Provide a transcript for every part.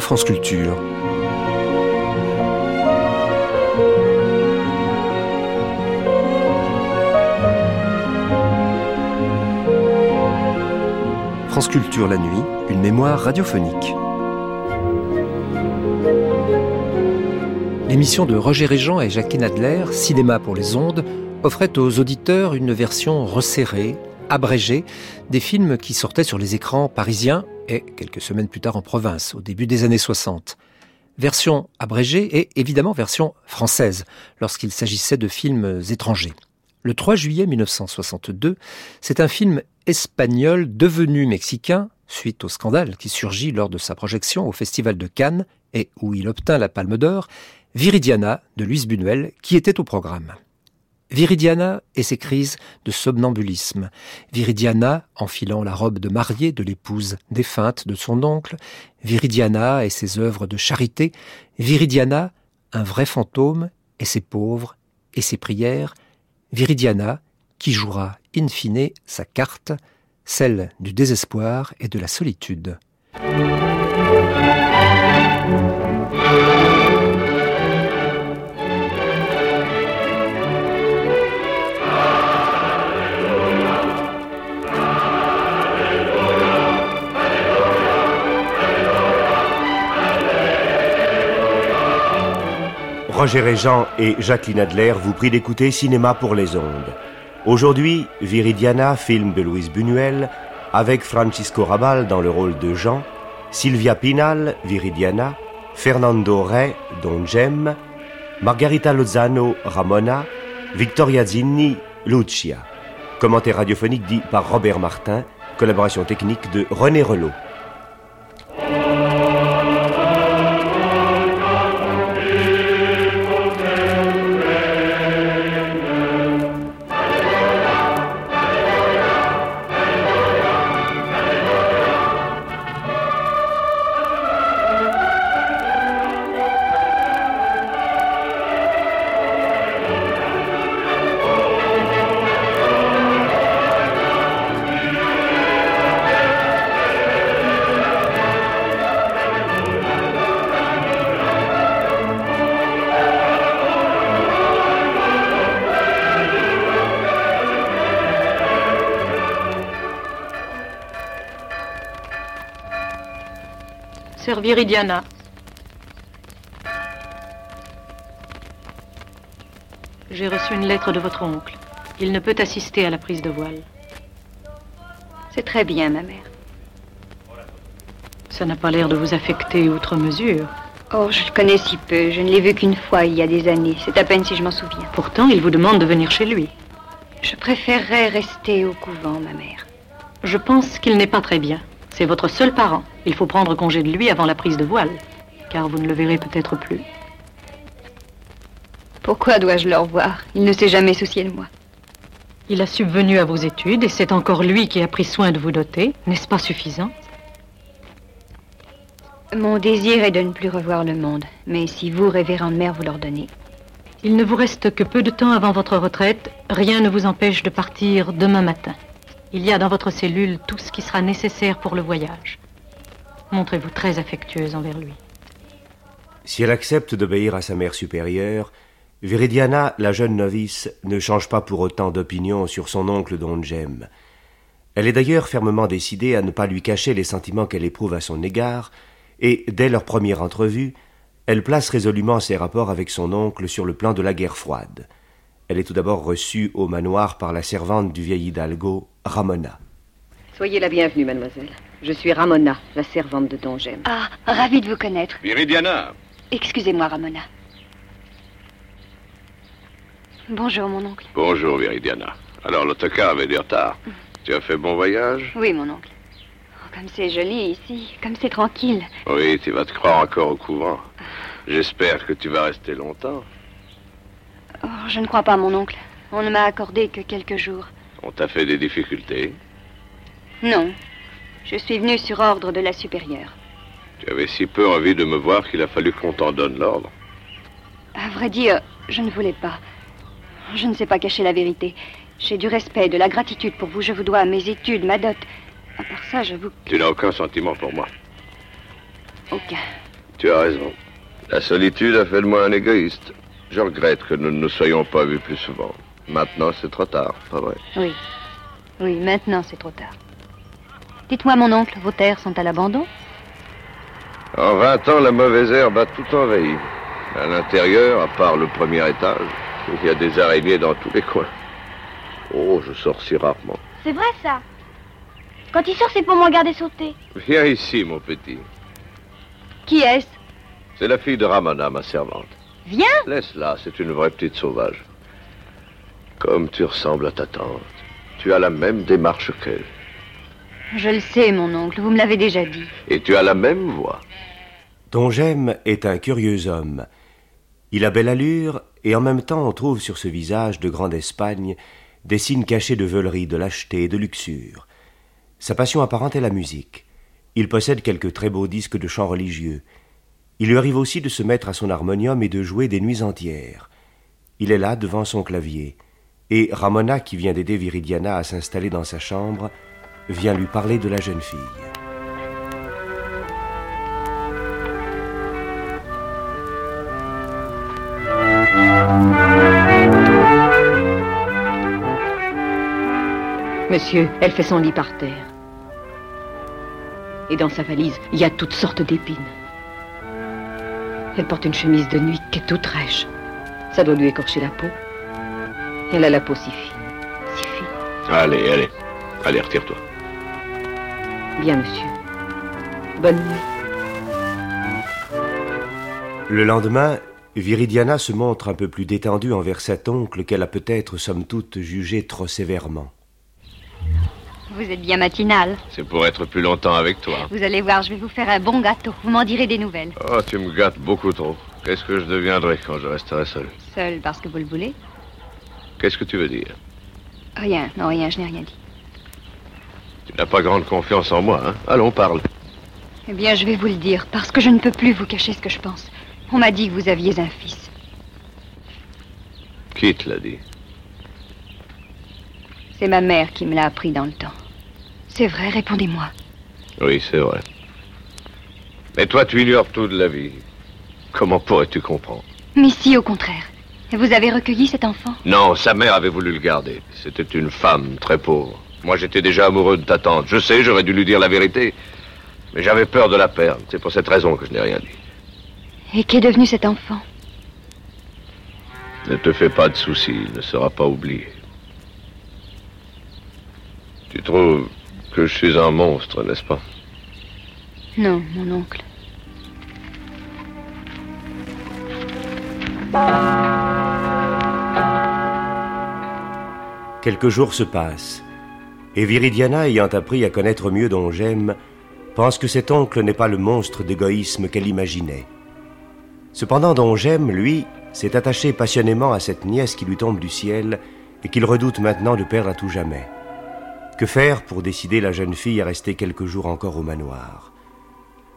France Culture. France Culture la nuit, une mémoire radiophonique. L'émission de Roger Régent et Jacqueline Adler, Cinéma pour les ondes, offrait aux auditeurs une version resserrée, abrégée, des films qui sortaient sur les écrans parisiens et quelques semaines plus tard en province, au début des années 60. Version abrégée et évidemment version française, lorsqu'il s'agissait de films étrangers. Le 3 juillet 1962, c'est un film espagnol devenu mexicain, suite au scandale qui surgit lors de sa projection au Festival de Cannes et où il obtint la Palme d'Or, Viridiana de Luis Buñuel, qui était au programme. Viridiana et ses crises de somnambulisme. Viridiana enfilant la robe de mariée de l'épouse défunte de son oncle. Viridiana et ses œuvres de charité. Viridiana, un vrai fantôme, et ses pauvres, et ses prières. Viridiana, qui jouera in fine sa carte, celle du désespoir et de la solitude. Roger Régent et Jacqueline Adler vous prient d'écouter Cinéma pour les ondes. Aujourd'hui, Viridiana, film de Louise Buñuel, avec Francisco Rabal dans le rôle de Jean, Sylvia Pinal, Viridiana, Fernando Rey, Don Gem, Margarita Lozano, Ramona, Victoria Zinni, Lucia. Commentaire radiophonique dit par Robert Martin, collaboration technique de René Relot. Viridiana. J'ai reçu une lettre de votre oncle. Il ne peut assister à la prise de voile. C'est très bien, ma mère. Ça n'a pas l'air de vous affecter outre mesure. Oh, je le connais si peu. Je ne l'ai vu qu'une fois il y a des années. C'est à peine si je m'en souviens. Pourtant, il vous demande de venir chez lui. Je préférerais rester au couvent, ma mère. Je pense qu'il n'est pas très bien. C'est votre seul parent. Il faut prendre congé de lui avant la prise de voile, car vous ne le verrez peut-être plus. Pourquoi dois-je le revoir? Il ne s'est jamais soucié de moi. Il a subvenu à vos études et c'est encore lui qui a pris soin de vous doter. N'est-ce pas suffisant? Mon désir est de ne plus revoir le monde, mais si vous, révérende mère, vous l'ordonnez. Il ne vous reste que peu de temps avant votre retraite. Rien ne vous empêche de partir demain matin. Il y a dans votre cellule tout ce qui sera nécessaire pour le voyage. Montrez-vous très affectueuse envers lui. Si elle accepte d'obéir à sa mère supérieure, Viridiana, la jeune novice, ne change pas pour autant d'opinion sur son oncle Don Jem. Elle est d'ailleurs fermement décidée à ne pas lui cacher les sentiments qu'elle éprouve à son égard, et dès leur première entrevue, elle place résolument ses rapports avec son oncle sur le plan de la guerre froide. Elle est tout d'abord reçue au manoir par la servante du vieil hidalgo, Ramona. Soyez la bienvenue, mademoiselle. Je suis Ramona, la servante de Don Gem. Ah, ravie de vous connaître. Viridiana. Excusez-moi, Ramona. Bonjour, mon oncle. Bonjour, Viridiana. Alors, l'autocar avait du retard. Tu as fait bon voyage? Oui, mon oncle. Oh, comme c'est joli ici, comme c'est tranquille. Oui, tu vas te croire encore au couvent. J'espère que tu vas rester longtemps. Oh, je ne crois pas, mon oncle. On ne m'a accordé que quelques jours. On t'a fait des difficultés Non. Je suis venu sur ordre de la supérieure. Tu avais si peu envie de me voir qu'il a fallu qu'on t'en donne l'ordre. À vrai dire, je ne voulais pas. Je ne sais pas cacher la vérité. J'ai du respect, de la gratitude pour vous. Je vous dois mes études, ma dot. À part ça, j'avoue que... Tu n'as aucun sentiment pour moi. Aucun. Tu as raison. La solitude a fait de moi un égoïste. Je regrette que nous ne nous soyons pas vus plus souvent. Maintenant, c'est trop tard, pas vrai? Oui. Oui, maintenant c'est trop tard. Dites-moi, mon oncle, vos terres sont à l'abandon? En 20 ans, la mauvaise herbe a tout envahi. À l'intérieur, à part le premier étage, il y a des araignées dans tous les coins. Oh, je sors si rarement. C'est vrai ça? Quand il sort, c'est pour me regarder sauter. Viens ici, mon petit. Qui est-ce? C'est la fille de Ramona, ma servante. Viens Laisse-la, c'est une vraie petite sauvage. Comme tu ressembles à ta tante. Tu as la même démarche qu'elle. Je le sais, mon oncle, vous me l'avez déjà dit. Et tu as la même voix. Dongem est un curieux homme. Il a belle allure, et en même temps on trouve sur ce visage de grande Espagne des signes cachés de veulerie, de lâcheté et de luxure. Sa passion apparente est la musique. Il possède quelques très beaux disques de chants religieux. Il lui arrive aussi de se mettre à son harmonium et de jouer des nuits entières. Il est là devant son clavier, et Ramona, qui vient d'aider Viridiana à s'installer dans sa chambre, vient lui parler de la jeune fille. Monsieur, elle fait son lit par terre. Et dans sa valise, il y a toutes sortes d'épines. Elle porte une chemise de nuit qui est toute rêche. Ça doit lui écorcher la peau. Elle a la peau si fine, si fine. Allez, allez. Allez, retire-toi. Bien, monsieur. Bonne nuit. Le lendemain, Viridiana se montre un peu plus détendue envers cet oncle qu'elle a peut-être, somme toute, jugé trop sévèrement. Vous êtes bien matinal. C'est pour être plus longtemps avec toi. Vous allez voir, je vais vous faire un bon gâteau. Vous m'en direz des nouvelles. Oh, tu me gâtes beaucoup trop. Qu'est-ce que je deviendrai quand je resterai seul? Seul parce que vous le voulez? Qu'est-ce que tu veux dire? Rien, non, rien, je n'ai rien dit. Tu n'as pas grande confiance en moi, hein? Allons, parle. Eh bien, je vais vous le dire, parce que je ne peux plus vous cacher ce que je pense. On m'a dit que vous aviez un fils. Qui te l'a dit? C'est ma mère qui me l'a appris dans le temps. C'est vrai, répondez-moi. Oui, c'est vrai. Mais toi, tu ignores tout de la vie. Comment pourrais-tu comprendre? Mais si, au contraire. Vous avez recueilli cet enfant? Non, sa mère avait voulu le garder. C'était une femme très pauvre. Moi, j'étais déjà amoureux de ta tante. Je sais, j'aurais dû lui dire la vérité. Mais j'avais peur de la perdre. C'est pour cette raison que je n'ai rien dit. Et qu'est devenu cet enfant? Ne te fais pas de soucis, il ne sera pas oublié. Tu trouves que je suis un monstre, n'est-ce pas Non, mon oncle. Quelques jours se passent, et Viridiana, ayant appris à connaître mieux Don J'aime, pense que cet oncle n'est pas le monstre d'égoïsme qu'elle imaginait. Cependant, Don J'aime, lui, s'est attaché passionnément à cette nièce qui lui tombe du ciel et qu'il redoute maintenant de perdre à tout jamais. Que faire pour décider la jeune fille à rester quelques jours encore au manoir?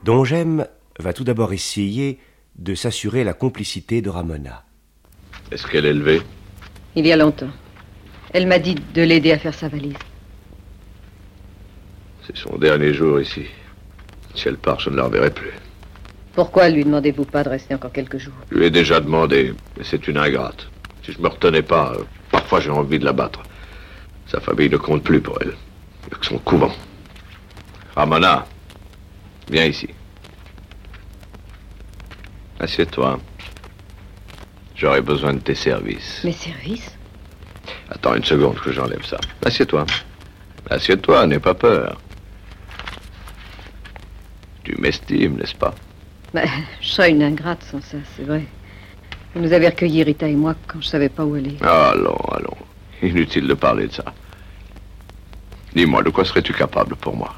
Don J'aime va tout d'abord essayer de s'assurer la complicité de Ramona. Est-ce qu'elle est élevée Il y a longtemps. Elle m'a dit de l'aider à faire sa valise. C'est son dernier jour ici. Si elle part, je ne la reverrai plus. Pourquoi lui demandez-vous pas de rester encore quelques jours? Je lui ai déjà demandé, mais c'est une ingrate. Si je me retenais pas, euh, parfois j'ai envie de la battre. Sa famille ne compte plus pour elle. Il n'y a que son couvent. Ramona, viens ici. Assieds-toi. J'aurai besoin de tes services. Mes services? Attends une seconde que j'enlève ça. Assieds-toi. Assieds-toi, n'aie pas peur. Tu m'estimes, n'est-ce pas? Ben, Je serais une ingrate sans ça, c'est vrai. Vous nous avez recueillis, Rita et moi, quand je savais pas où aller. Allons, allons. Inutile de parler de ça. Dis-moi, de quoi serais-tu capable pour moi?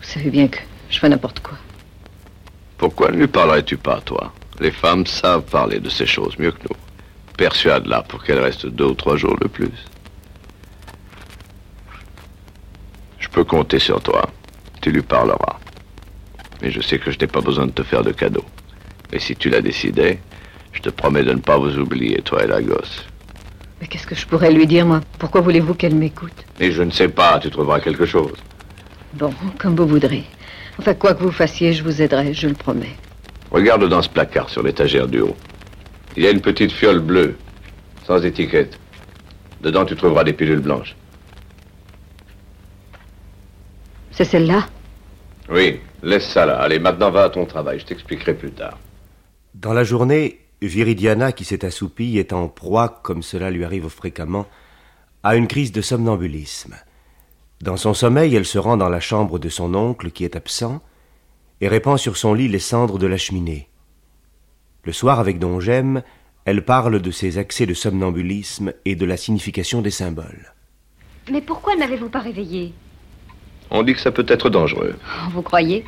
Vous savez bien que je fais n'importe quoi. Pourquoi ne lui parlerais-tu pas, toi? Les femmes savent parler de ces choses mieux que nous. Persuade-la pour qu'elle reste deux ou trois jours de plus. Je peux compter sur toi. Tu lui parleras. Mais je sais que je n'ai pas besoin de te faire de cadeaux. Et si tu l'as décidé, je te promets de ne pas vous oublier, toi et la gosse. Mais qu'est-ce que je pourrais lui dire, moi? Pourquoi voulez-vous qu'elle m'écoute? Et je ne sais pas, tu trouveras quelque chose. Bon, comme vous voudrez. Enfin, quoi que vous fassiez, je vous aiderai, je le promets. Regarde dans ce placard sur l'étagère du haut. Il y a une petite fiole bleue, sans étiquette. Dedans, tu trouveras des pilules blanches. C'est celle-là? Oui, laisse ça là. Allez, maintenant va à ton travail. Je t'expliquerai plus tard. Dans la journée, Viridiana, qui s'est assoupie, est en proie, comme cela lui arrive fréquemment, à une crise de somnambulisme. Dans son sommeil, elle se rend dans la chambre de son oncle, qui est absent, et répand sur son lit les cendres de la cheminée. Le soir, avec Don Gem, elle parle de ses accès de somnambulisme et de la signification des symboles. Mais pourquoi ne m'avez-vous pas réveillé On dit que ça peut être dangereux. Vous croyez?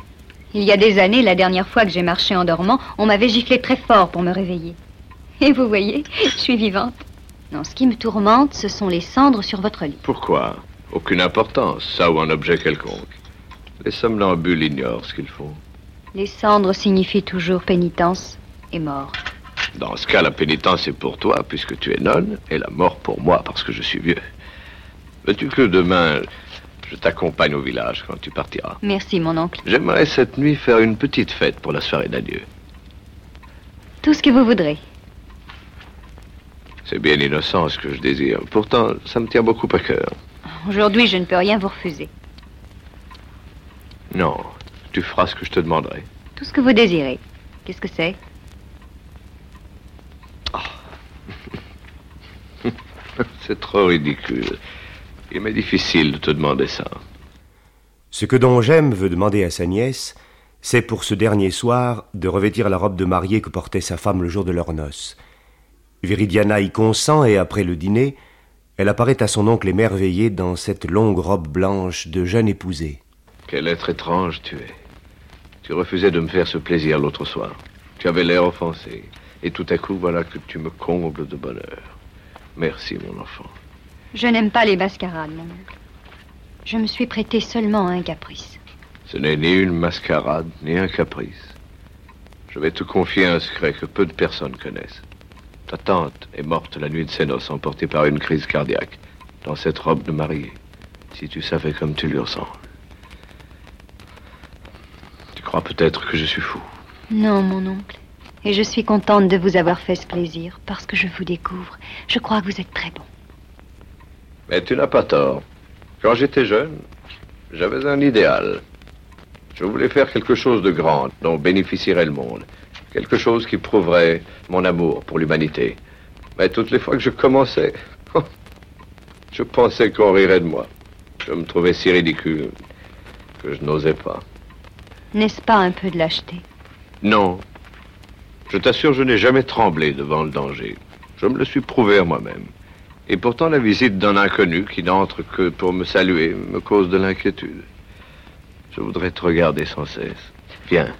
Il y a des années, la dernière fois que j'ai marché en dormant, on m'avait giflé très fort pour me réveiller. Et vous voyez, je suis vivante. Non, ce qui me tourmente, ce sont les cendres sur votre lit. Pourquoi? Aucune importance, ça ou un objet quelconque. Les somnambules ignorent ce qu'ils font. Les cendres signifient toujours pénitence et mort. Dans ce cas, la pénitence est pour toi, puisque tu es nonne, et la mort pour moi, parce que je suis vieux. Veux-tu que demain, je t'accompagne au village quand tu partiras Merci, mon oncle. J'aimerais cette nuit faire une petite fête pour la soirée d'adieu. Tout ce que vous voudrez. C'est bien innocent ce que je désire. Pourtant, ça me tient beaucoup à cœur. Aujourd'hui, je ne peux rien vous refuser. Non, tu feras ce que je te demanderai. Tout ce que vous désirez. Qu'est-ce que c'est? C'est trop ridicule. Il m'est difficile de te demander ça. Ce que Don Gem veut demander à sa nièce, c'est pour ce dernier soir de revêtir la robe de mariée que portait sa femme le jour de leurs noces. Viridiana y consent et après le dîner, elle apparaît à son oncle émerveillé dans cette longue robe blanche de jeune épousée. Quel être étrange tu es. Tu refusais de me faire ce plaisir l'autre soir. Tu avais l'air offensé. Et tout à coup, voilà que tu me combles de bonheur. Merci, mon enfant. Je n'aime pas les mascarades, mon oncle. Je me suis prêté seulement à un caprice. Ce n'est ni une mascarade, ni un caprice. Je vais te confier un secret que peu de personnes connaissent. Ta tante est morte la nuit de ses noces, emportée par une crise cardiaque, dans cette robe de mariée. Si tu savais comme tu lui ressembles. Tu crois peut-être que je suis fou. Non, mon oncle. Et je suis contente de vous avoir fait ce plaisir, parce que je vous découvre. Je crois que vous êtes très bon. Mais tu n'as pas tort. Quand j'étais jeune, j'avais un idéal. Je voulais faire quelque chose de grand dont bénéficierait le monde. Quelque chose qui prouverait mon amour pour l'humanité. Mais toutes les fois que je commençais, je pensais qu'on rirait de moi. Je me trouvais si ridicule que je n'osais pas. N'est-ce pas un peu de lâcheté? Non. Je t'assure, je n'ai jamais tremblé devant le danger. Je me le suis prouvé à moi-même. Et pourtant, la visite d'un inconnu qui n'entre que pour me saluer me cause de l'inquiétude. Je voudrais te regarder sans cesse. Viens.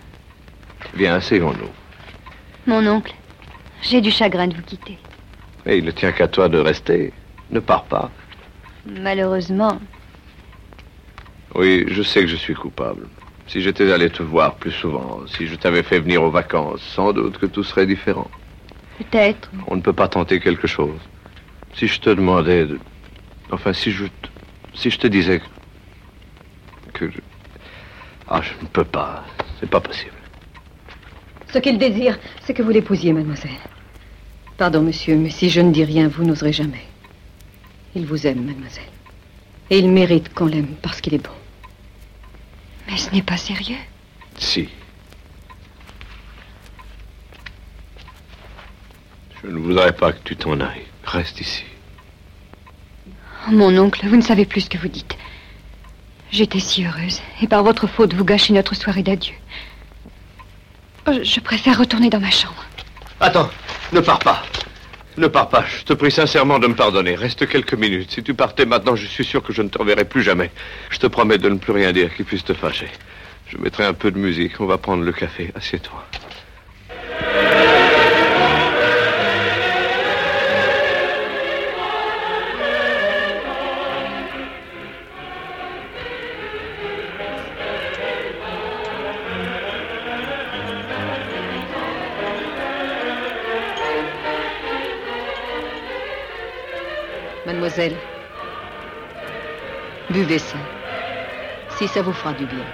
Viens, asseyons-nous. Mon oncle, j'ai du chagrin de vous quitter. Mais il ne tient qu'à toi de rester. Ne pars pas. Malheureusement, Oui, je sais que je suis coupable. Si j'étais allé te voir plus souvent, si je t'avais fait venir aux vacances, sans doute que tout serait différent. peut-être. On ne peut pas tenter quelque chose. Si je te demandais de... Enfin, si je... te- Si je te disais que... je- Ah, je ne peux pas. C'est pas possible. Ce qu'il désire, c'est que vous l'épousiez, mademoiselle. Pardon, monsieur, mais si je ne dis rien, vous n'oserez jamais. Il vous aime, mademoiselle. Et il mérite qu'on l'aime parce qu'il est bon. Mais ce n'est pas sérieux. Si. Je ne voudrais pas que tu t'en ailles. Reste ici. Oh, mon oncle, vous ne savez plus ce que vous dites. J'étais si heureuse, et par votre faute, vous gâchez notre soirée d'adieu. Oh, je- je préfère retourner dans ma chambre. Attends, ne pars pas. Ne pars pas. Je te prie sincèrement de me pardonner. Reste quelques minutes. Si tu partais maintenant, je suis sûr que je ne te reverrai plus jamais. Je te promets de ne plus rien dire qui puisse te fâcher. Je mettrai un peu de musique. On va prendre le café. Assieds-toi. Buvez ça, si ça vous fera du bien.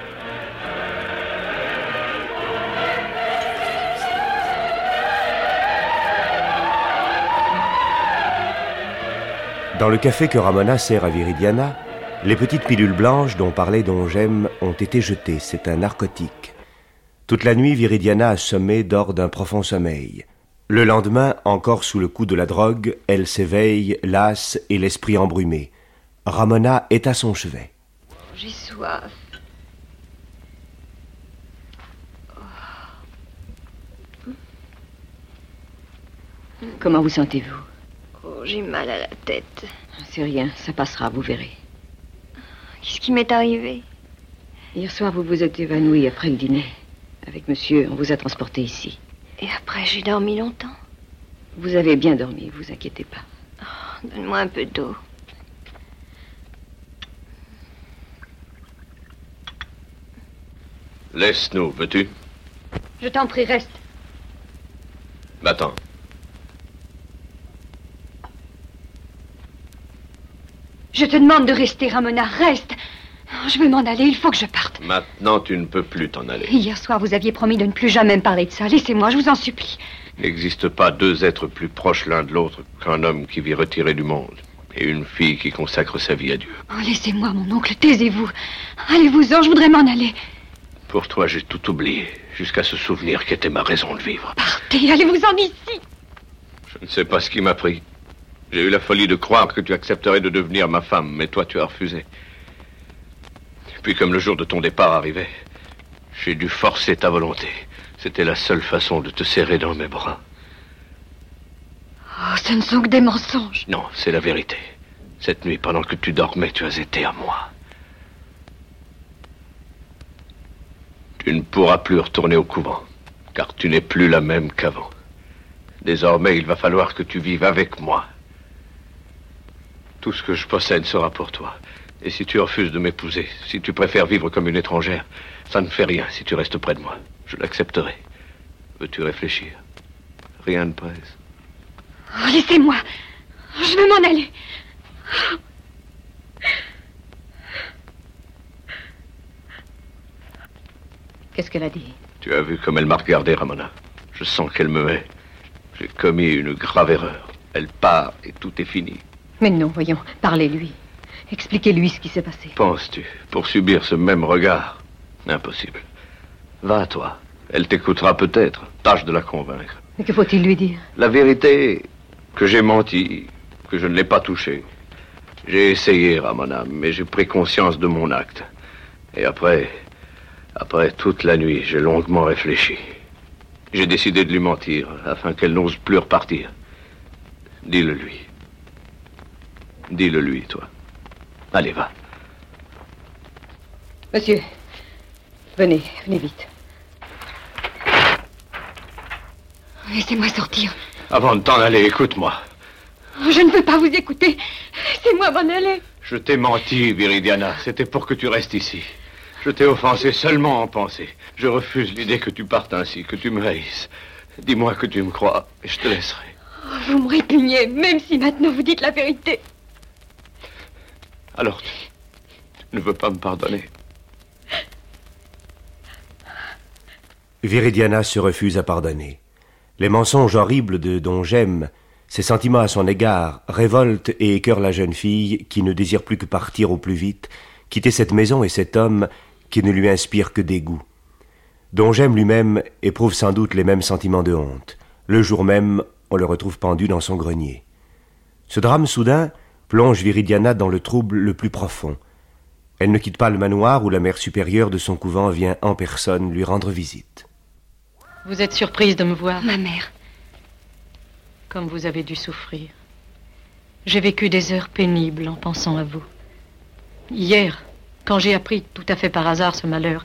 Dans le café que Ramona sert à Viridiana, les petites pilules blanches dont parlait Don J'aime ont été jetées. C'est un narcotique. Toute la nuit, Viridiana, a assommée, dort d'un profond sommeil. Le lendemain, encore sous le coup de la drogue, elle s'éveille, lasse et l'esprit embrumé. Ramona est à son chevet. J'ai soif. Comment vous sentez-vous? Oh, j'ai mal à la tête. C'est rien, ça passera, vous verrez. Qu'est-ce qui m'est arrivé? Hier soir, vous vous êtes évanoui après le dîner. Avec monsieur, on vous a transporté ici. Et après, j'ai dormi longtemps. Vous avez bien dormi, vous inquiétez pas. Oh, Donne-moi un peu d'eau. Laisse-nous, veux-tu? Je t'en prie, reste. Va-t'en. Je te demande de rester, Ramona. Reste. Oh, Je veux m'en aller, il faut que je parte. Maintenant, tu ne peux plus t'en aller. Hier soir, vous aviez promis de ne plus jamais me parler de ça. Laissez-moi, je vous en supplie. Il n'existe pas deux êtres plus proches l'un de l'autre qu'un homme qui vit retiré du monde et une fille qui consacre sa vie à Dieu. Oh, laissez-moi, mon oncle, taisez-vous. Allez-vous-en, je voudrais m'en aller. Pour toi, j'ai tout oublié, jusqu'à ce souvenir qui était ma raison de vivre. Partez, allez-vous-en d'ici. Je ne sais pas ce qui m'a pris. J'ai eu la folie de croire que tu accepterais de devenir ma femme, mais toi, tu as refusé. Puis, comme le jour de ton départ arrivait, j'ai dû forcer ta volonté. C'était la seule façon de te serrer dans mes bras. Oh, ce ne sont que des mensonges. Non, c'est la vérité. Cette nuit, pendant que tu dormais, tu as été à moi. Tu ne pourras plus retourner au couvent, car tu n'es plus la même qu'avant. Désormais, il va falloir que tu vives avec moi. Tout ce que je possède sera pour toi. Et si tu refuses de m'épouser, si tu préfères vivre comme une étrangère, ça ne fait rien si tu restes près de moi. Je l'accepterai. Veux-tu réfléchir? Rien ne presse. Oh, laissez-moi. Je veux m'en aller. Qu'est-ce qu'elle a dit? Tu as vu comme elle m'a regardé, Ramona. Je sens qu'elle me hait. J'ai commis une grave erreur. Elle part et tout est fini. Mais non, voyons, parlez-lui. Expliquez-lui ce qui s'est passé. Penses-tu, pour subir ce même regard Impossible. Va à toi. Elle t'écoutera peut-être. Tâche de la convaincre. Mais que faut-il lui dire? La vérité, que j'ai menti, que je ne l'ai pas touché. J'ai essayé, Ramona, mais j'ai pris conscience de mon acte. Et après, après toute la nuit, j'ai longuement réfléchi. J'ai décidé de lui mentir, afin qu'elle n'ose plus repartir. Dis-le lui. Dis-le lui, toi. Allez, va. Monsieur, venez, venez vite. Laissez-moi sortir. Avant de t'en aller, écoute-moi. Oh, Je ne veux pas vous écouter. Laissez-moi m'en aller. Je t'ai menti, Viridiana. C'était pour que tu restes ici. Je t'ai offensé seulement en pensée. Je refuse l'idée que tu partes ainsi, que tu me haïsses. Dis-moi que tu me crois et je te laisserai. Oh, Vous me répugnez, même si maintenant vous dites la vérité. Alors, tu, ne veux pas me pardonner Viridiana se refuse à pardonner. Les mensonges horribles de Don Gem, ses sentiments à son égard, révoltent et écœurent la jeune fille qui ne désire plus que partir au plus vite, quitter cette maison et cet homme qui ne lui inspire que dégoût. Don Gem lui-même éprouve sans doute les mêmes sentiments de honte. Le jour même, on le retrouve pendu dans son grenier. Ce drame soudain plonge Viridiana dans le trouble le plus profond. Elle ne quitte pas le manoir où la mère supérieure de son couvent vient en personne lui rendre visite. Vous êtes surprise de me voir, Ma mère. comme vous avez dû souffrir. J'ai vécu des heures pénibles en pensant à vous. Hier, quand j'ai appris tout à fait par hasard ce malheur,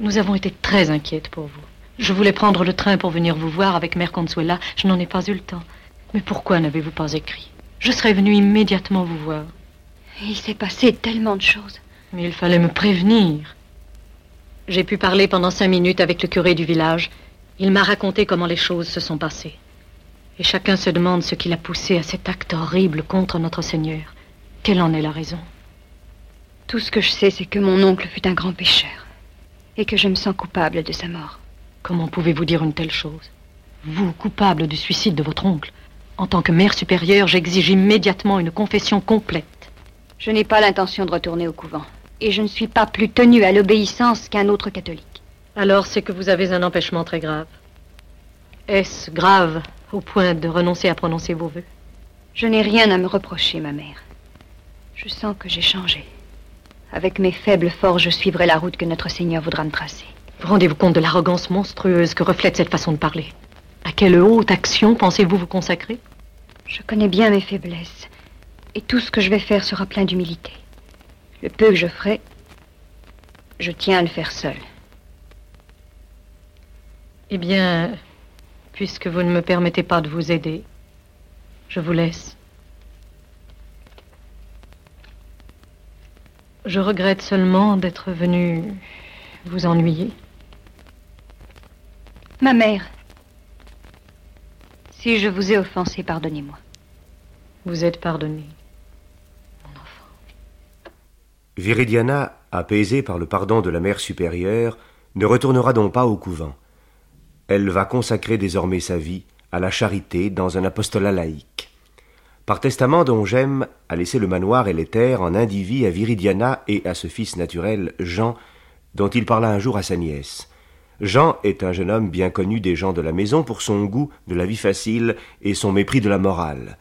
nous avons été très inquiètes pour vous. Je voulais prendre le train pour venir vous voir avec Mère Consuela. Je n'en ai pas eu le temps. Mais pourquoi n'avez-vous pas écrit? Je serais venue immédiatement vous voir. Il s'est passé tellement de choses. Mais il fallait me prévenir. J'ai pu parler pendant cinq minutes avec le curé du village. Il m'a raconté comment les choses se sont passées. Et chacun se demande ce qui l'a poussé à cet acte horrible contre notre Seigneur. Quelle en est la raison? Tout ce que je sais, c'est que mon oncle fut un grand pécheur. Et que je me sens coupable de sa mort. Comment pouvez-vous dire une telle chose? Vous, coupable du suicide de votre oncle, En tant que mère supérieure, j'exige immédiatement une confession complète. Je n'ai pas l'intention de retourner au couvent. Et je ne suis pas plus tenue à l'obéissance qu'un autre catholique. Alors c'est que vous avez un empêchement très grave. Est-ce grave au point de renoncer à prononcer vos vœux? Je n'ai rien à me reprocher, ma mère. Je sens que j'ai changé. Avec mes faibles forces, je suivrai la route que notre Seigneur voudra me tracer. Rendez-vous compte de l'arrogance monstrueuse que reflète cette façon de parler? À quelle haute action pensez-vous vous consacrer? Je connais bien mes faiblesses. Et tout ce que je vais faire sera plein d'humilité. Le peu que je ferai, je tiens à le faire seul. Eh bien, puisque vous ne me permettez pas de vous aider, je vous laisse. Je regrette seulement d'être venu vous ennuyer. Ma mère, si je vous ai offensé, pardonnez-moi. Vous êtes pardonné. Viridiana, apaisée par le pardon de la mère supérieure, ne retournera donc pas au couvent. Elle va consacrer désormais sa vie à la charité dans un apostolat laïque. Par testament, Don J'aime a laissé le manoir et les terres en indivis à Viridiana et à ce fils naturel, Jean, dont il parla un jour à sa nièce. Jean est un jeune homme bien connu des gens de la maison pour son goût de la vie facile et son mépris de la morale.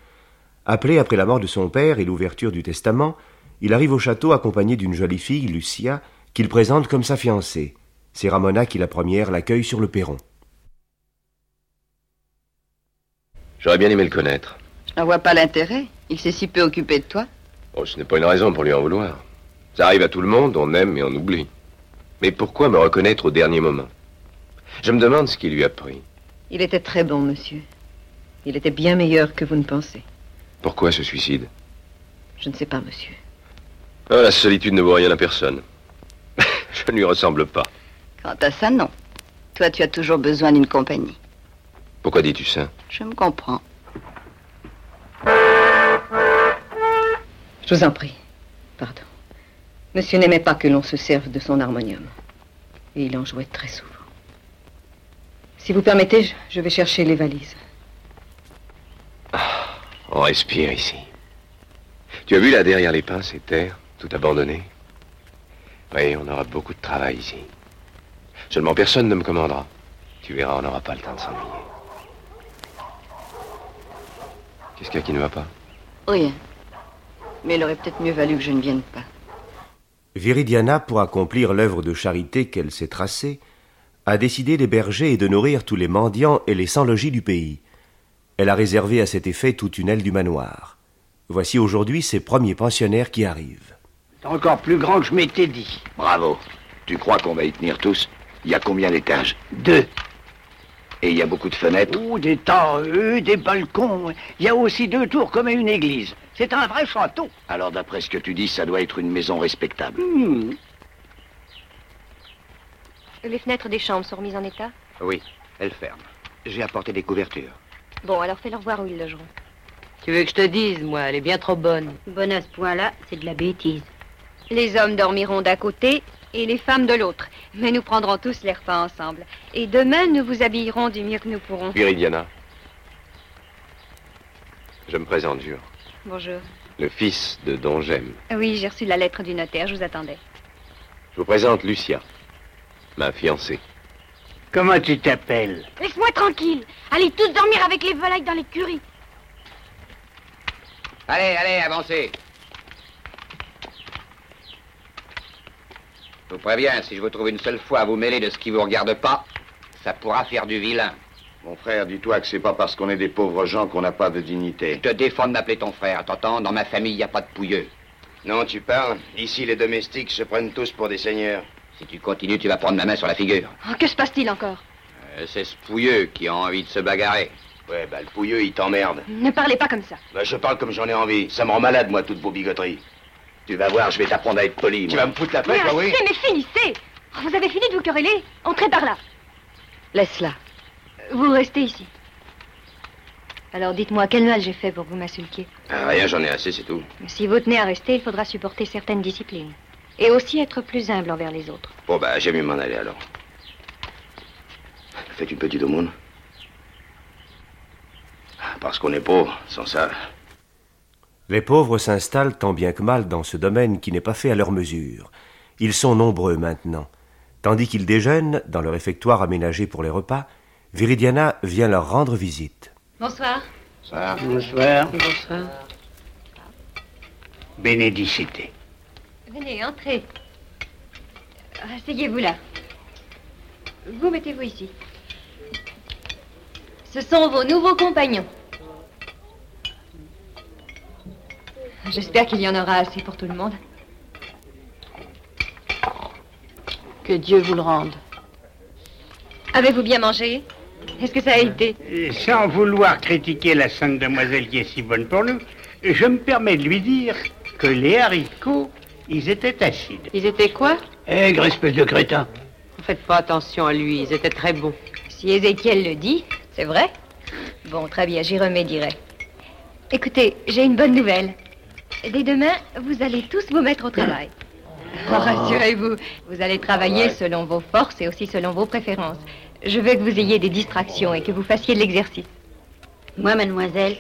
Appelé après la mort de son père et l'ouverture du testament, il arrive au château accompagné d'une jolie fille, Lucia, qu'il présente comme sa fiancée. C'est Ramona qui, la première, l'accueille sur le perron. J'aurais bien aimé le connaître. Je n'en vois pas l'intérêt. Il s'est si peu occupé de toi. Oh, ce n'est pas une raison pour lui en vouloir. Ça arrive à tout le monde, on aime et on oublie. Mais pourquoi me reconnaître au dernier moment? Je me demande ce qui lui a pris. Il était très bon, monsieur. Il était bien meilleur que vous ne pensez. Pourquoi ce suicide? Je ne sais pas, monsieur. Ah, la solitude ne vaut rien à personne. Je ne lui ressemble pas. Quant à ça, non. Toi, tu as toujours besoin d'une compagnie. Pourquoi dis-tu ça? Je me comprends. Je vous en prie. Pardon. Monsieur n'aimait pas que l'on se serve de son harmonium. Et il en jouait très souvent. Si vous permettez, je- je vais chercher les valises. On respire ici. Tu as vu là derrière les pins, ces terres, tout abandonnées? Oui, on aura beaucoup de travail ici. Seulement personne ne me commandera. Tu verras, on n'aura pas le temps de s'ennuyer. Qu'est-ce qu'il y a qui ne va pas? Rien. Mais il aurait peut-être mieux valu que je ne vienne pas. Viridiana, pour accomplir l'œuvre de charité qu'elle s'est tracée, a décidé d'héberger et de nourrir tous les mendiants et les sans-logis du pays. Elle a réservé à cet effet toute une aile du manoir. Voici aujourd'hui ses premiers pensionnaires qui arrivent. C'est encore plus grand que je m'étais dit. Bravo. Tu crois qu'on va y tenir tous? Il y a combien d'étages? Deux. Et il y a beaucoup de fenêtres? Oh, des tas, eux, des balcons. Il y a aussi deux tours comme à une église. C'est un vrai château. Alors d'après ce que tu dis, ça doit être une maison respectable. Hmm. Les fenêtres des chambres sont remises en état Oui, elle ferme. J'ai apporté des couvertures. Bon, alors fais-leur voir où ils logeront. Tu veux que je te dise, moi, elle est bien trop bonne. Bonne à ce point-là, c'est de la bêtise. Les hommes dormiront d'un côté et les femmes de l'autre. Mais nous prendrons tous les repas ensemble. Et demain, nous vous habillerons du mieux que nous pourrons. Viridiana. Je me présente, jure. Bonjour. Le fils de Don. Oui, j'ai reçu la lettre du notaire, je vous attendais. Je vous présente Lucia, ma fiancée. Comment tu t'appelles Laisse-moi tranquille. Allez tous dormir avec les volailles dans l'écurie. Allez, allez, avancez. Je vous préviens, si je vous trouve une seule fois à vous mêler de ce qui vous regarde pas, ça pourra faire du vilain. Mon frère, dis-toi que c'est pas parce qu'on est des pauvres gens qu'on n'a pas de dignité. Je te défends de m'appeler ton frère, t'entends? Dans ma famille, il n'y a pas de pouilleux. Non, tu parles. Ici, les domestiques se prennent tous pour des seigneurs. Si tu continues, tu vas prendre ma main sur la figure. Oh, que se passe-t-il encore? Euh, c'est ce pouilleux qui a envie de se bagarrer. Ouais, bah le pouilleux, il t'emmerde. Ne parlez pas comme ça. Bah je parle comme j'en ai envie. Ça me rend malade, moi, toutes vos bigoteries. Tu vas voir, je vais t'apprendre à être poli, Tu moi. vas me foutre la Mais paix, toi, oui arrêtez, mais finissez Oh, Vous avez fini de vous quereller? Entrez par là. Laisse-la. Vous restez ici. Alors dites-moi, quel mal j'ai fait pour que vous m'insulquiez Ah, Rien, j'en ai assez, c'est tout. Si vous tenez à rester, il faudra supporter certaines disciplines. Et aussi être plus humble envers les autres. Bon, bah, j'aime mieux m'en aller alors. Faites une petite aumône. Ah, Parce qu'on est pauvre, sans ça. Les pauvres s'installent tant bien que mal dans ce domaine qui n'est pas fait à leur mesure. Ils sont nombreux maintenant. Tandis qu'ils déjeunent, dans le réfectoire aménagé pour les repas, Viridiana vient leur rendre visite. Bonsoir. Bonsoir. Bonsoir. Bonsoir. Bénédicité. Venez, entrez. Asseyez-vous là. Vous mettez-vous ici. Ce sont vos nouveaux compagnons. J'espère qu'il y en aura assez pour tout le monde. Que Dieu vous le rende. Avez-vous bien mangé? Est-ce que ça a été? Et Sans vouloir critiquer la sainte demoiselle qui est si bonne pour nous, je me permets de lui dire que les haricots, ils étaient acides. Ils étaient quoi Aigre espèce de crétin. Ne faites pas attention à lui, ils étaient très bons. Si Ézéchiel le dit, c'est vrai. Bon, très bien, j'y remédierai. Écoutez, j'ai une bonne nouvelle. Dès demain, vous allez tous vous mettre au travail. Oh, Rassurez-vous, vous allez travailler selon vos forces et aussi selon vos préférences. Je veux que vous ayez des distractions et que vous fassiez de l'exercice. Moi, mademoiselle,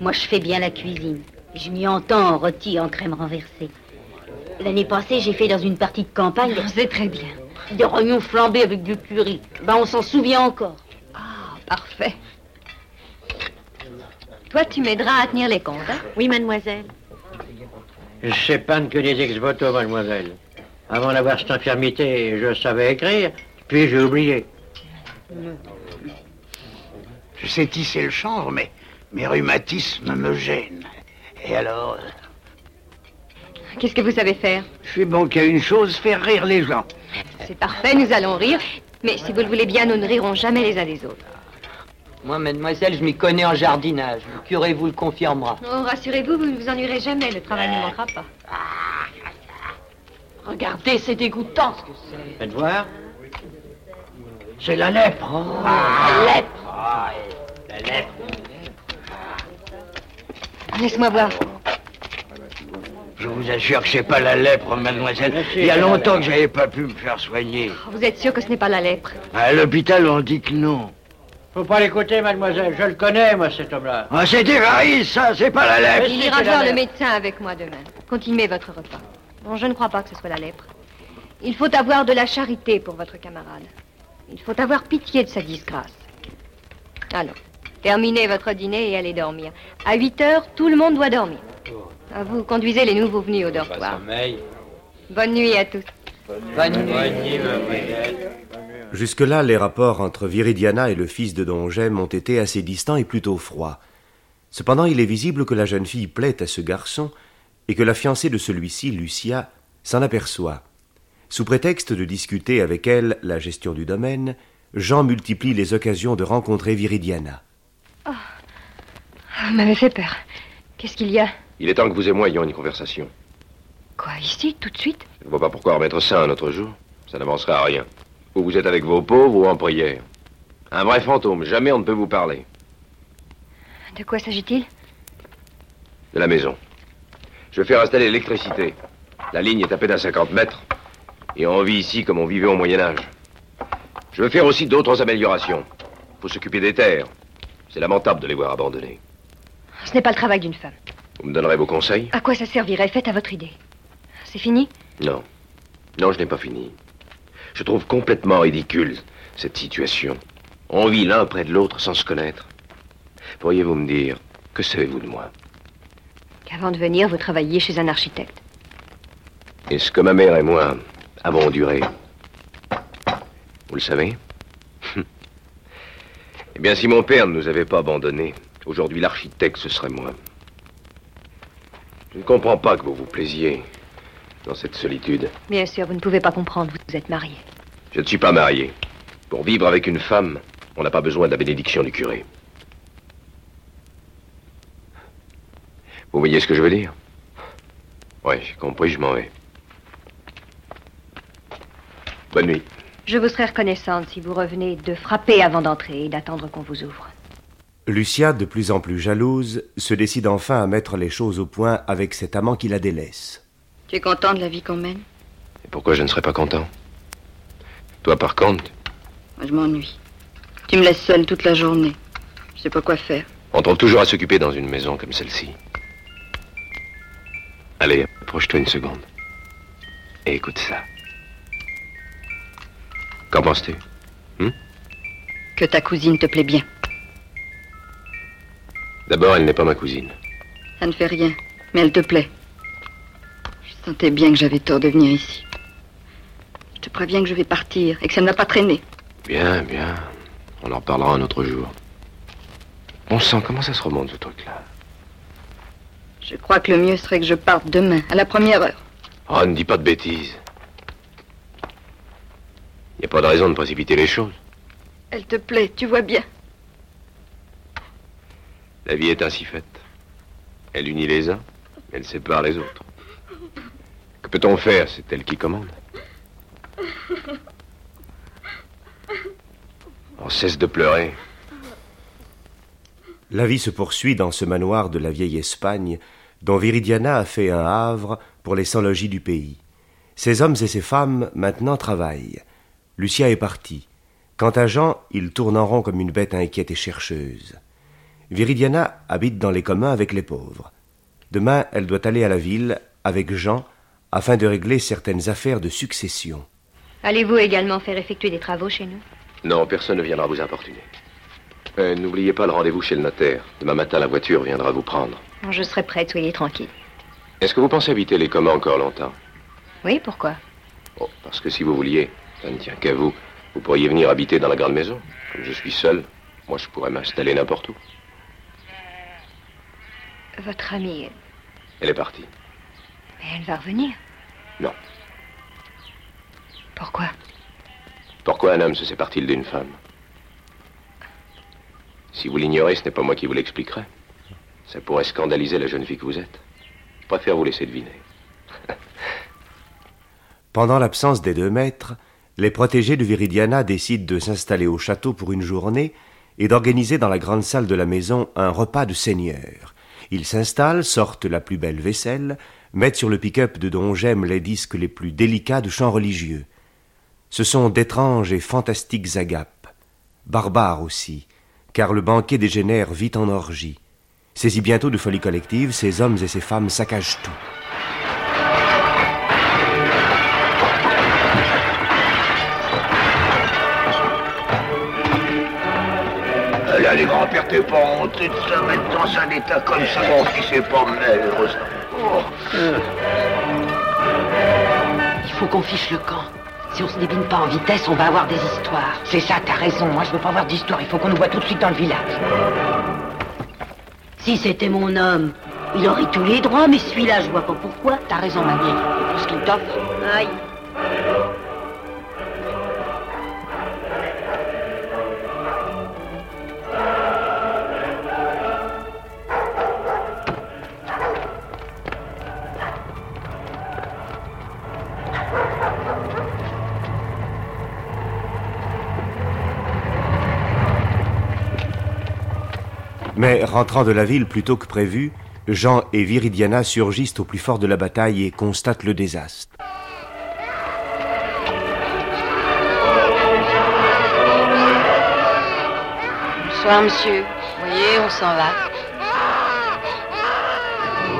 moi je fais bien la cuisine. Je m'y entends en rôti en crème renversée. L'année passée, j'ai fait dans une partie de campagne C'est très bien. des rognons flambés avec du curry. Ben, on s'en souvient encore. Ah, parfait. Toi, tu m'aideras à tenir les comptes, hein? Oui, mademoiselle. Je sais pas que des ex-voto, mademoiselle. Avant d'avoir cette infirmité, je savais écrire, puis j'ai oublié. Je sais tisser le chanvre, mais mes rhumatismes me gênent. Et alors, Qu'est-ce que vous savez faire je suis bon qu'à une chose, faire rire les gens. C'est parfait, nous allons rire. Mais si vous le voulez bien, nous ne rirons jamais les uns des autres. Moi, mademoiselle, je m'y connais en jardinage. Le curé vous le confirmera. Oh, rassurez-vous, vous ne vous ennuierez jamais. Le travail ne manquera pas. Regardez, c'est dégoûtant. Faites voir. C'est la lèpre. La lèpre. La lèpre. Laisse-moi voir. Je vous assure que c'est pas la lèpre, mademoiselle. Il y a longtemps que j'avais pas pu me faire soigner. Vous êtes sûr que ce n'est pas la lèpre? À l'hôpital, on dit que non. Faut pas l'écouter, mademoiselle. Je le connais, moi, cet homme-là. Ah, c'est des varices, ça, c'est pas la lèpre. Il ira voir le médecin avec moi demain. Continuez votre repas. Bon, je ne crois pas que ce soit la lèpre. Il faut avoir de la charité pour votre camarade. Il faut avoir pitié de sa disgrâce. Allons, terminez votre dîner et allez dormir. À 8 heures, tout le monde doit dormir. À vous, conduisez les nouveaux venus au dortoir. Bonne nuit à tous. Bonne nuit. Jusque-là, les rapports entre Viridiana et le fils de Don Gem ont été assez distants et plutôt froids. Cependant, il est visible que la jeune fille plaît à ce garçon et que la fiancée de celui-ci, Lucia, s'en aperçoit. Sous prétexte de discuter avec elle la gestion du domaine, Jean multiplie les occasions de rencontrer Viridiana. Vous m'avez fait peur. Qu'est-ce qu'il y a? Il est temps que vous et moi ayons une conversation. Quoi, ici, tout de suite? Je ne vois pas pourquoi remettre ça un autre jour. Ça n'avancerait à rien. Ou vous êtes avec vos pauvres ou en prière. Un vrai fantôme, jamais on ne peut vous parler. De quoi s'agit-il? De la maison. Je vais faire installer l'électricité. La ligne est à peine à 50 mètres. Et on vit ici comme on vivait au Moyen-Âge. Je veux faire aussi d'autres améliorations. Faut s'occuper des terres. C'est lamentable de les voir abandonnées. Ce n'est pas le travail d'une femme. Vous me donnerez vos conseils? À quoi ça servirait? Faites à votre idée. C'est fini? Non. Non, je n'ai pas fini. Je trouve complètement ridicule cette situation. On vit l'un près de l'autre sans se connaître. Pourriez-vous me dire, que savez-vous de moi? Qu'avant de venir, vous travailliez chez un architecte. Est-ce que ma mère et moi avons enduré Vous le savez? Eh bien, si mon père ne nous avait pas abandonnés, aujourd'hui l'architecte, ce serait moi. Je ne comprends pas que vous vous plaisiez dans cette solitude. Bien sûr, vous ne pouvez pas comprendre, vous êtes marié. Je ne suis pas marié. Pour vivre avec une femme, on n'a pas besoin de la bénédiction du curé. Vous voyez ce que je veux dire? Oui, j'ai compris, je m'en vais. Bonne nuit. Je vous serais reconnaissante si vous revenez de frapper avant d'entrer et d'attendre qu'on vous ouvre. Lucia, de plus en plus jalouse, se décide enfin à mettre les choses au point avec cet amant qui la délaisse. Tu es content de la vie qu'on mène? Et pourquoi je ne serais pas content? Toi, par contre Moi, je m'ennuie. Tu me laisses seule toute la journée. Je sais pas quoi faire. On trouve toujours à s'occuper dans une maison comme celle-ci. Allez, approche-toi une seconde. Et écoute ça. Qu'en penses-tu? Hmm? Que ta cousine te plaît bien. D'abord, elle n'est pas ma cousine. Ça ne fait rien, mais elle te plaît. Je sentais bien que j'avais tort de venir ici. Je te préviens que je vais partir et que ça ne va pas traîner. Bien, bien. On en reparlera un autre jour. On sent comment ça se remonte, ce truc-là. Je crois que le mieux serait que je parte demain, à la première heure. Oh, ne dis pas de bêtises. Il n'y a pas de raison de précipiter les choses. Elle te plaît, tu vois bien. La vie est ainsi faite. Elle unit les uns, elle sépare les autres. Que peut-on faire? C'est elle qui commande. On cesse de pleurer. La vie se poursuit dans ce manoir de la vieille Espagne, dont Viridiana a fait un havre pour les sans-logis du pays. Ces hommes et ces femmes maintenant travaillent. Lucia est partie. Quant à Jean, il tourne en rond comme une bête inquiète et chercheuse. Viridiana habite dans les communs avec les pauvres. Demain, elle doit aller à la ville avec Jean afin de régler certaines affaires de succession. Allez-vous également faire effectuer des travaux chez nous? Non, personne ne viendra vous importuner. Euh, N'oubliez pas le rendez-vous chez le notaire. Demain matin, la voiture viendra vous prendre. Je serai prête, soyez tranquille. Est-ce que vous pensez habiter les communs encore longtemps? Oui, pourquoi? Oh, Parce que si vous vouliez, ça ne tient qu'à vous, vous pourriez venir habiter dans la grande maison. Comme je suis seul, moi je pourrais m'installer n'importe où. Votre amie, Elle est partie. mais elle va revenir. Non. Pourquoi? Pourquoi un homme se sépare-t-il d'une femme? Si vous l'ignorez, ce n'est pas moi qui vous l'expliquerai. Ça pourrait scandaliser la jeune fille que vous êtes. Je préfère vous laisser deviner. Pendant l'absence des deux maîtres, les protégés de Viridiana décident de s'installer au château pour une journée et d'organiser dans la grande salle de la maison un repas de seigneur. Ils s'installent, sortent la plus belle vaisselle, mettent sur le pick-up de Don J'aime les disques les plus délicats de chants religieux. Ce sont d'étranges et fantastiques agapes, barbares aussi, car le banquet dégénère vite en orgie. Saisis bientôt de folie collective, ces hommes et ces femmes saccagent tout. Là, les grands-pères, t'es pas honté de se mettre dans un état comme ça, mon fils pas maigre. ça. Oh. Il faut qu'on fiche le camp. Si on se débine pas en vitesse, on va avoir des histoires. C'est ça, t'as raison. Moi, je veux pas avoir d'histoire. Il faut qu'on nous voit tout de suite dans le village. Si c'était mon homme, il aurait tous les droits, mais celui-là, je vois pas pourquoi. T'as raison, ma vieille. Pour ce qu'il t'offre. Aïe. Mais rentrant de la ville plus tôt que prévu, Jean et Viridiana surgissent au plus fort de la bataille et constatent le désastre. Bonsoir, monsieur. Vous voyez, on s'en va.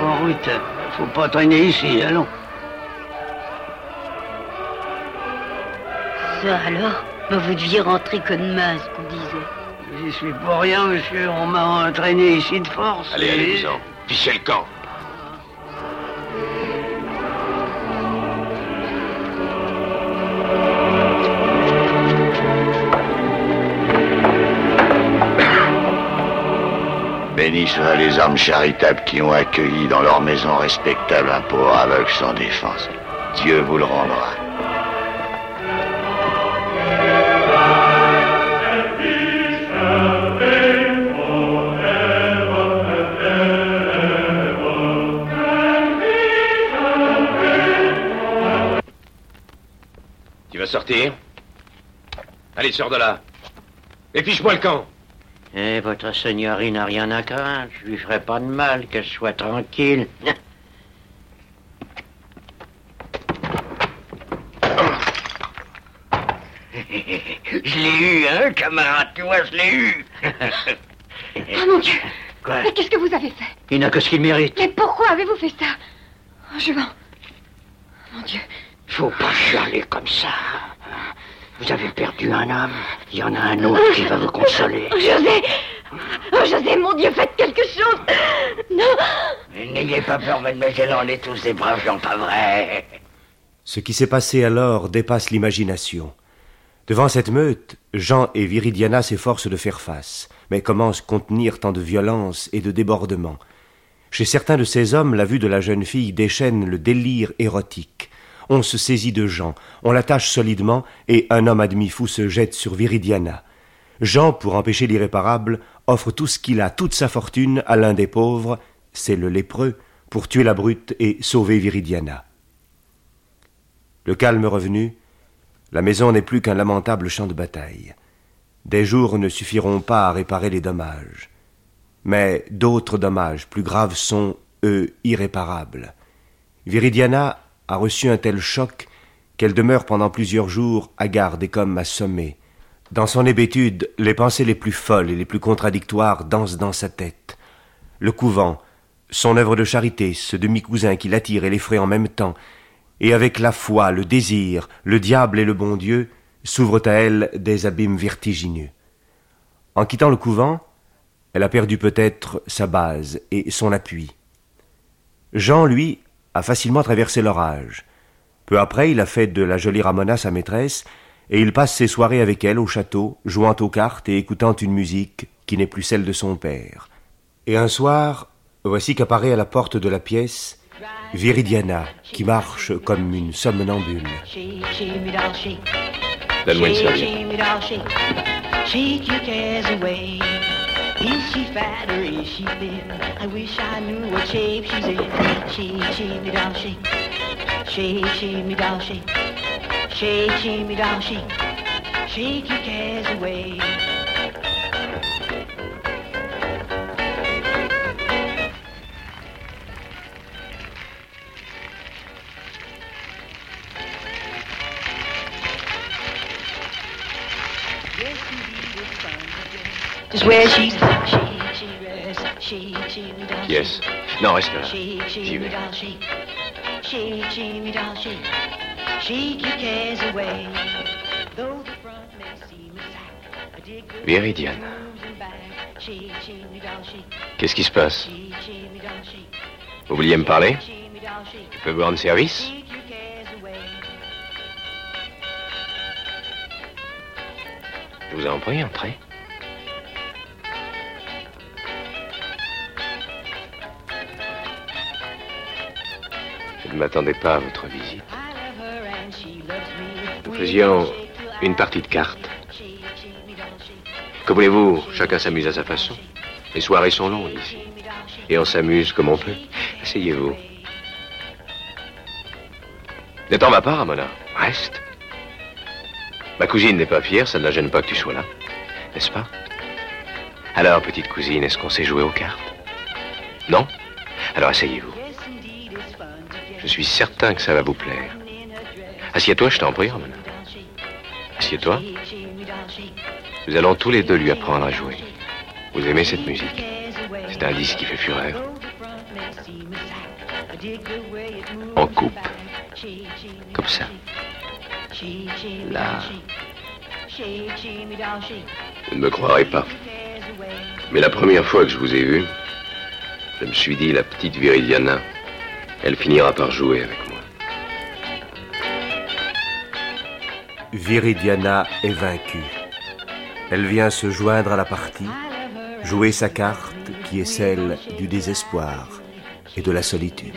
En route, faut pas traîner ici, allons. Ça alors Mais Vous deviez rentrer que demain, ce qu'on disait. J'y suis pour rien, monsieur. On m'a entraîné ici de force. Allez, et- allez-vous-en. Fichez le camp. Bénis soient les âmes charitables qui ont accueilli dans leur maison respectable un pauvre aveugle sans défense. Dieu vous le rendra. Sortir Allez, sors de là. Et fiche-moi le camp. Eh, votre seigneurie n'a rien à craindre. Je lui ferai pas de mal, qu'elle soit tranquille. Je l'ai eu, hein, camarade, tu vois, je l'ai eu. Oh mon Dieu Quoi? Mais qu'est-ce que vous avez fait? Il n'a que ce qu'il mérite. Mais pourquoi avez-vous fait ça? Oh, Je m'en... Faut pas chialer comme ça. Vous avez perdu un homme. Il y en a un autre qui va vous consoler. José Oh, José, mon Dieu, faites quelque chose Non N'ayez pas peur, mademoiselle, on est tous des braves gens, pas vrai Ce qui s'est passé alors dépasse l'imagination. Devant cette meute, Jean et Viridiana s'efforcent de faire face, mais comment se contenir tant de violence et de débordement Chez certains de ces hommes, la vue de la jeune fille déchaîne le délire érotique. On se saisit de Jean, on l'attache solidement, et un homme à demi fou se jette sur Viridiana. Jean, pour empêcher l'irréparable, offre tout ce qu'il a, toute sa fortune, à l'un des pauvres, c'est le lépreux, pour tuer la brute et sauver Viridiana. Le calme revenu, la maison n'est plus qu'un lamentable champ de bataille. Des jours ne suffiront pas à réparer les dommages. Mais d'autres dommages plus graves sont, eux, irréparables. Viridiana a reçu un tel choc qu'elle demeure pendant plusieurs jours hagarde et comme assommée. Dans son hébétude, les pensées les plus folles et les plus contradictoires dansent dans sa tête. Le couvent, son œuvre de charité, ce demi-cousin qui l'attire et l'effraie en même temps, et avec la foi, le désir, le diable et le bon Dieu, s'ouvrent à elle des abîmes vertigineux. En quittant le couvent, elle a perdu peut-être sa base et son appui. Jean, lui, a facilement traversé l'orage. Peu après, il a fait de la jolie Ramona sa maîtresse, et il passe ses soirées avec elle au château, jouant aux cartes et écoutant une musique qui n'est plus celle de son père. Et un soir, voici qu'apparaît à la porte de la pièce Viridiana, qui marche comme une somnambule. Donne-moi une serviette. Is she fat or is she thin? I wish I knew what shape she's in. Shake, shake me down, shake. Shake, shake me down, shake. Shake, shake me down, shake. Shake your cares away. Shake, shake me down, shake. Qu'est-ce qui se passe? Vous vouliez me parler? Je peux vous rendre service? Je vous en prie, entrez. Ne m'attendais pas à votre visite. Nous faisions une partie de cartes. Que voulez-vous? Chacun s'amuse à sa façon. Les soirées sont longues ici. Et on s'amuse comme on peut. Asseyez-vous. Ne t'en va pas, Ramona. Reste. Ma cousine n'est pas fière, ça ne la gêne pas que tu sois là. N'est-ce pas? Alors, petite cousine, est-ce qu'on sait jouer aux cartes? Non? Alors asseyez-vous. Je suis certain que ça va vous plaire. Assieds-toi, je t'en prie, Ramona. Assieds-toi. Nous allons tous les deux lui apprendre à jouer. Vous aimez cette musique? C'est un disque qui fait fureur. On coupe. Comme ça. Là. Vous ne me croirez pas. Mais la première fois que je vous ai vu, je me suis dit, la petite Viridiana, elle finira par jouer avec moi. Viridiana est vaincue. Elle vient se joindre à la partie, jouer sa carte qui est celle du désespoir et de la solitude.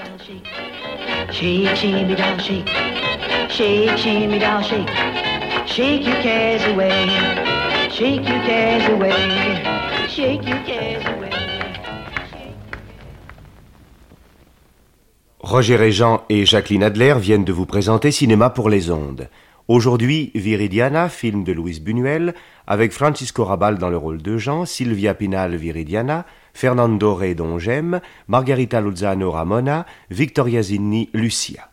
Shake, shake me down, shake. Shake, shake me down, shake. Shake your cares away. Shake your cares away. Shake your cares Roger Régent et Jacqueline Adler viennent de vous présenter Cinéma pour les ondes. Aujourd'hui, Viridiana, film de Louise Buñuel, avec Francisco Rabal dans le rôle de Jean, Sylvia Pinal Viridiana, Fernando Rey dont Margarita Luzano Ramona, Victoria Zinni Lucia.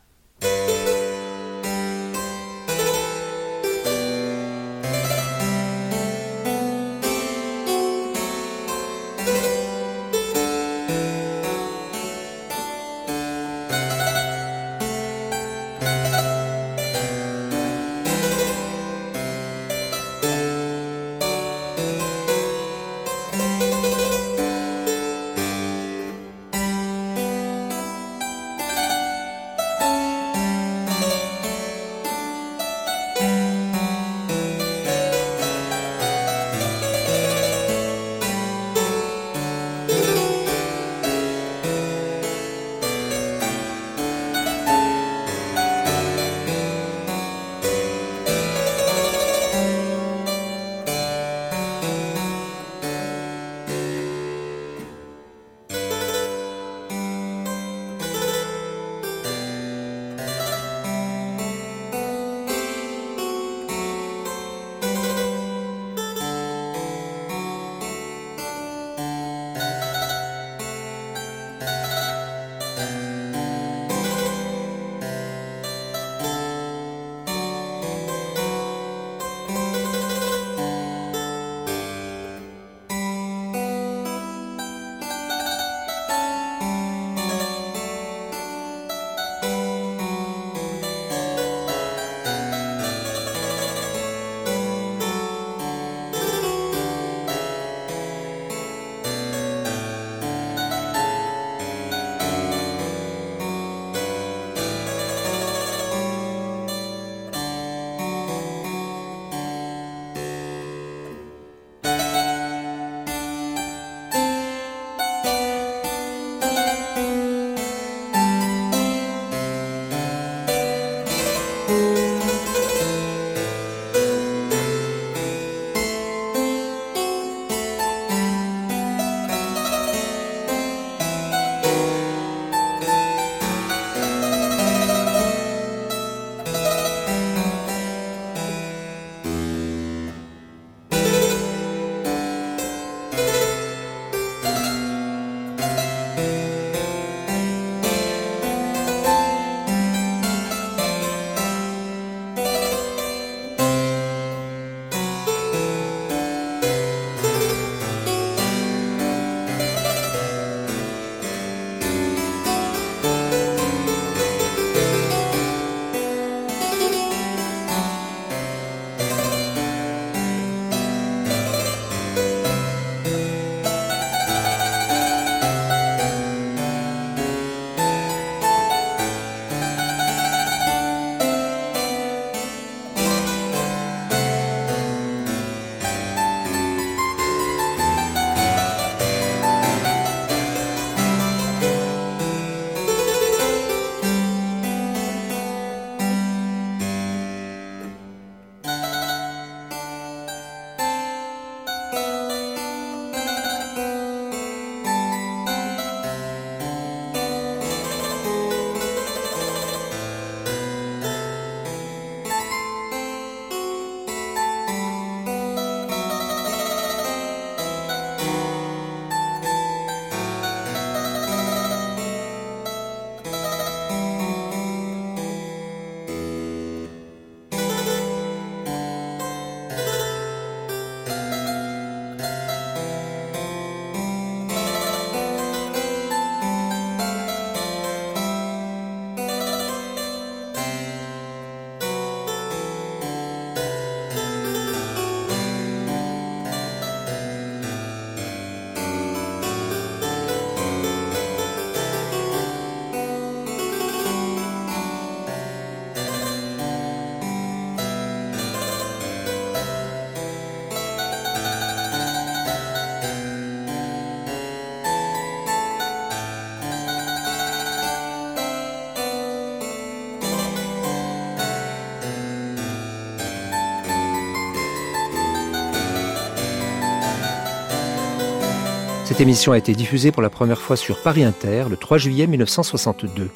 Cette émission a été diffusée pour la première fois sur Paris Inter le 3 juillet 1962.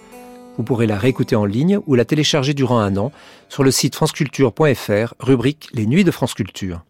Vous pourrez la réécouter en ligne ou la télécharger durant un an sur le site franceculture.fr, rubrique Les Nuits de France Culture.